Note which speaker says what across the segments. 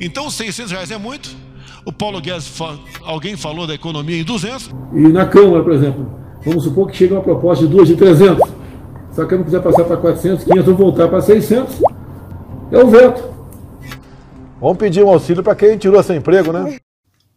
Speaker 1: Então, 600 reais é muito. O Paulo Guedes, alguém falou da economia em 200.
Speaker 2: E na Câmara, por exemplo, vamos supor que chega uma proposta de duas de 300. Se a Câmara quiser passar para 400, 500 ou voltar para 600, é o veto.
Speaker 3: Vamos pedir um auxílio para quem tirou seu emprego, né?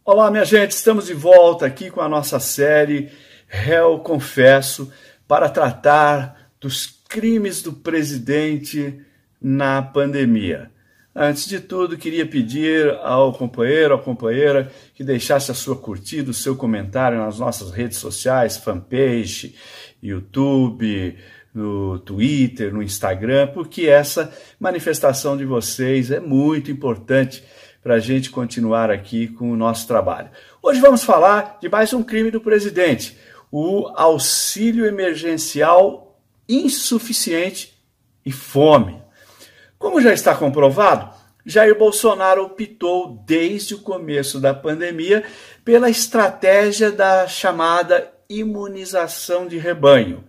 Speaker 4: Olá, minha gente, estamos de volta aqui com a nossa série Réu Confesso para tratar dos crimes do presidente na pandemia. Antes de tudo, queria pedir ao companheiro, à companheira, que deixasse a sua curtida, o seu comentário nas nossas redes sociais, fanpage, YouTube, no Twitter, no Instagram, porque essa manifestação de vocês é muito importante para a gente continuar aqui com o nosso trabalho. Hoje vamos falar de mais um crime do presidente, o auxílio emergencial insuficiente e fome. Como já está comprovado, Jair Bolsonaro optou desde o começo da pandemia pela estratégia da chamada imunização de rebanho,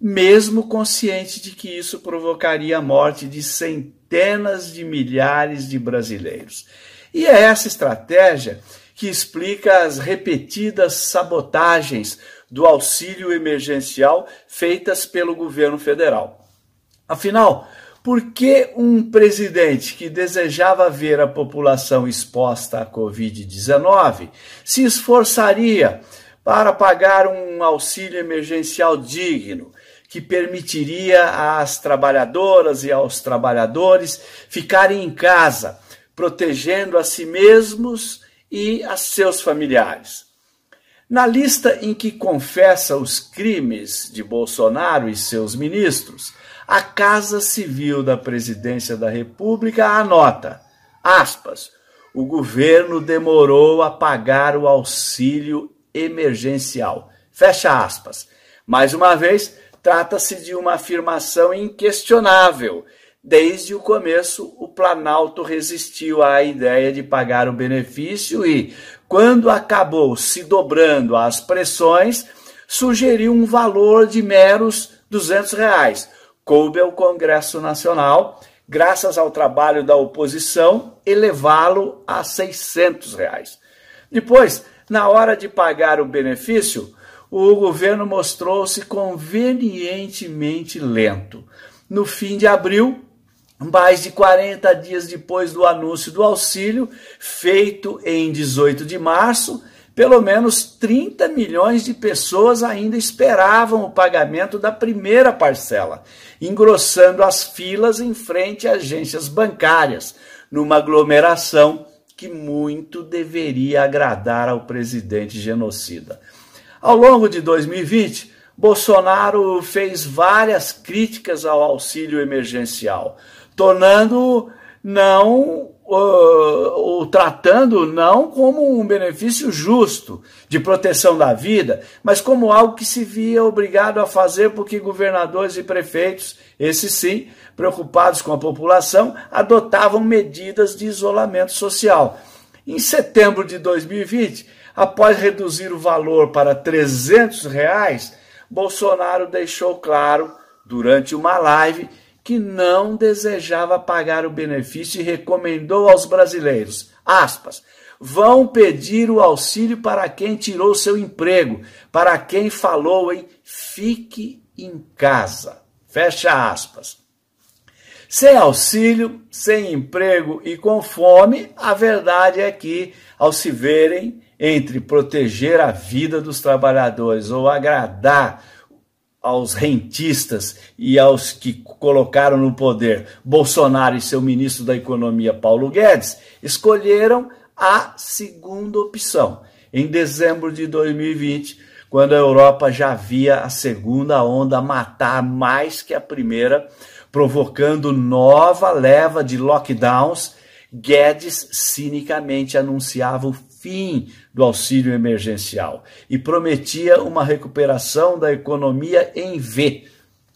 Speaker 4: mesmo consciente de que isso provocaria a morte de centenas de milhares de brasileiros. E é essa estratégia que explica as repetidas sabotagens do auxílio emergencial feitas pelo governo federal. Afinal, por que um presidente que desejava ver a população exposta à Covid-19 se esforçaria para pagar um auxílio emergencial digno, que permitiria às trabalhadoras e aos trabalhadores ficarem em casa, protegendo a si mesmos e a seus familiares? Na lista em que confessa os crimes de Bolsonaro e seus ministros, a Casa Civil da Presidência da República anota, aspas, o governo demorou a pagar o auxílio emergencial. Fecha aspas. Mais uma vez, trata-se de uma afirmação inquestionável. Desde o começo, o Planalto resistiu à ideia de pagar o benefício e, quando acabou se dobrando às pressões, sugeriu um valor de meros 200 reais, coube ao Congresso Nacional, graças ao trabalho da oposição, elevá-lo a 600 reais. Depois, na hora de pagar o benefício, o governo mostrou-se convenientemente lento. No fim de abril, mais de 40 dias depois do anúncio do auxílio, feito em 18 de março, pelo menos 30 milhões de pessoas ainda esperavam o pagamento da primeira parcela, engrossando as filas em frente a agências bancárias, numa aglomeração que muito deveria agradar ao presidente genocida. Ao longo de 2020, Bolsonaro fez várias críticas ao auxílio emergencial, tornando não o, o, tratando não como um benefício justo de proteção da vida, mas como algo que se via obrigado a fazer porque governadores e prefeitos, esses sim, preocupados com a população, adotavam medidas de isolamento social. Em setembro de 2020, após reduzir o valor para 300 reais, Bolsonaro deixou claro durante uma live que não desejava pagar o benefício e recomendou aos brasileiros, aspas, vão pedir o auxílio para quem tirou seu emprego, para quem falou em fique em casa. Fecha aspas. Sem auxílio, sem emprego e com fome, a verdade é que, ao se verem entre proteger a vida dos trabalhadores ou agradar aos rentistas e aos que colocaram no poder Bolsonaro e seu ministro da Economia, Paulo Guedes, escolheram a segunda opção. Em dezembro de 2020, quando a Europa já via a segunda onda matar mais que a primeira, provocando nova leva de lockdowns, Guedes cinicamente anunciava o fim do auxílio emergencial e prometia uma recuperação da economia em V.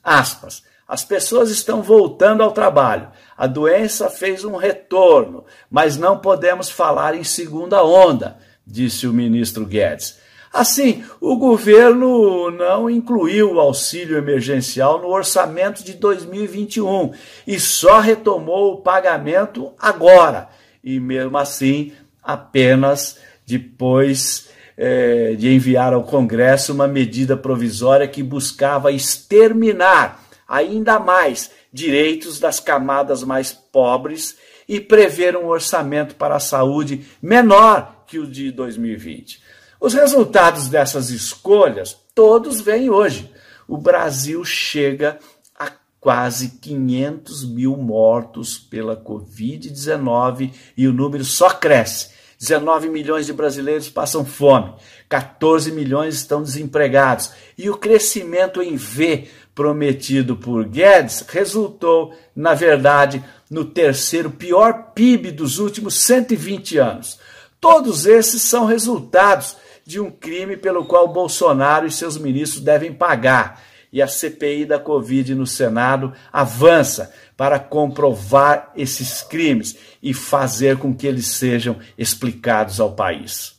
Speaker 4: Aspas. As pessoas estão voltando ao trabalho. A doença fez um retorno, mas não podemos falar em segunda onda, disse o ministro Guedes. Assim, o governo não incluiu o auxílio emergencial no orçamento de 2021 e só retomou o pagamento agora. E mesmo assim, apenas depois é, de enviar ao Congresso uma medida provisória que buscava exterminar ainda mais direitos das camadas mais pobres e prever um orçamento para a saúde menor que o de 2020. Os resultados dessas escolhas todos vêm hoje. O Brasil chega a quase 500 mil mortos pela Covid-19 e o número só cresce. 19 milhões de brasileiros passam fome, 14 milhões estão desempregados e o crescimento em V prometido por Guedes resultou, na verdade, no terceiro pior PIB dos últimos 120 anos. Todos esses são resultados de um crime pelo qual Bolsonaro e seus ministros devem pagar. E a CPI da Covid no Senado avança para comprovar esses crimes e fazer com que eles sejam explicados ao país.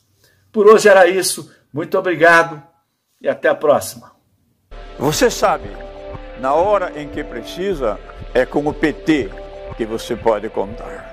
Speaker 4: Por hoje era isso. Muito obrigado e até a próxima.
Speaker 5: Você sabe, na hora em que precisa, é com o PT que você pode contar.